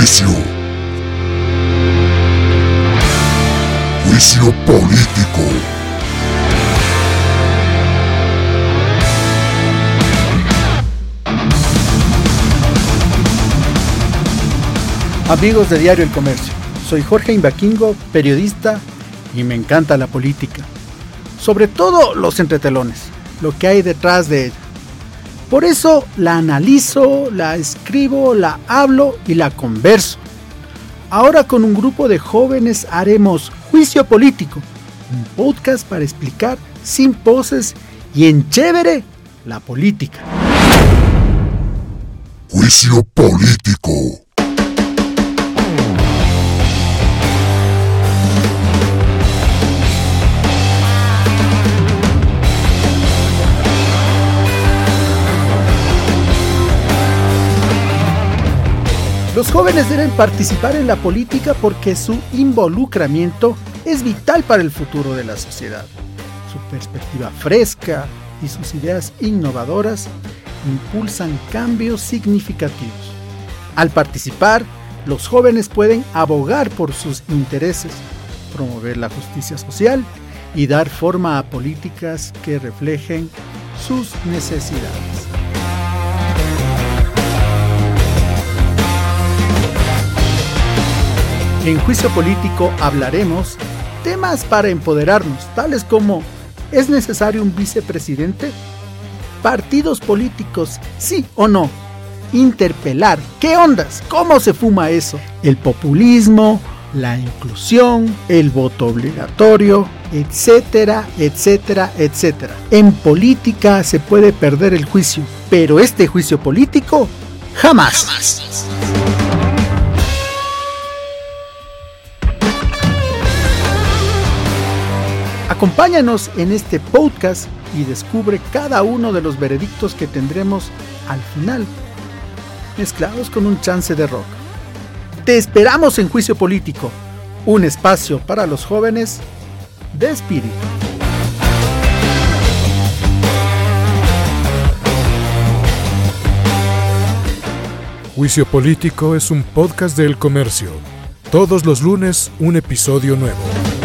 Juicio. Juicio político. Amigos de Diario El Comercio, soy Jorge Imbaquingo, periodista y me encanta la política. Sobre todo los entretelones, lo que hay detrás de ella. Por eso la analizo, la escribo, la hablo y la converso. Ahora con un grupo de jóvenes haremos Juicio Político, un podcast para explicar sin poses y en chévere la política. Juicio político. Los jóvenes deben participar en la política porque su involucramiento es vital para el futuro de la sociedad. Su perspectiva fresca y sus ideas innovadoras impulsan cambios significativos. Al participar, los jóvenes pueden abogar por sus intereses, promover la justicia social y dar forma a políticas que reflejen sus necesidades. En Juicio Político hablaremos temas para empoderarnos, tales como ¿es necesario un vicepresidente? Partidos políticos, sí o no. Interpelar, ¿qué ondas? ¿Cómo se fuma eso? El populismo, la inclusión, el voto obligatorio, etcétera, etcétera, etcétera. En política se puede perder el juicio, pero este juicio político jamás. jamás. Acompáñanos en este podcast y descubre cada uno de los veredictos que tendremos al final, mezclados con un chance de rock. Te esperamos en Juicio Político, un espacio para los jóvenes de espíritu. Juicio Político es un podcast del comercio. Todos los lunes un episodio nuevo.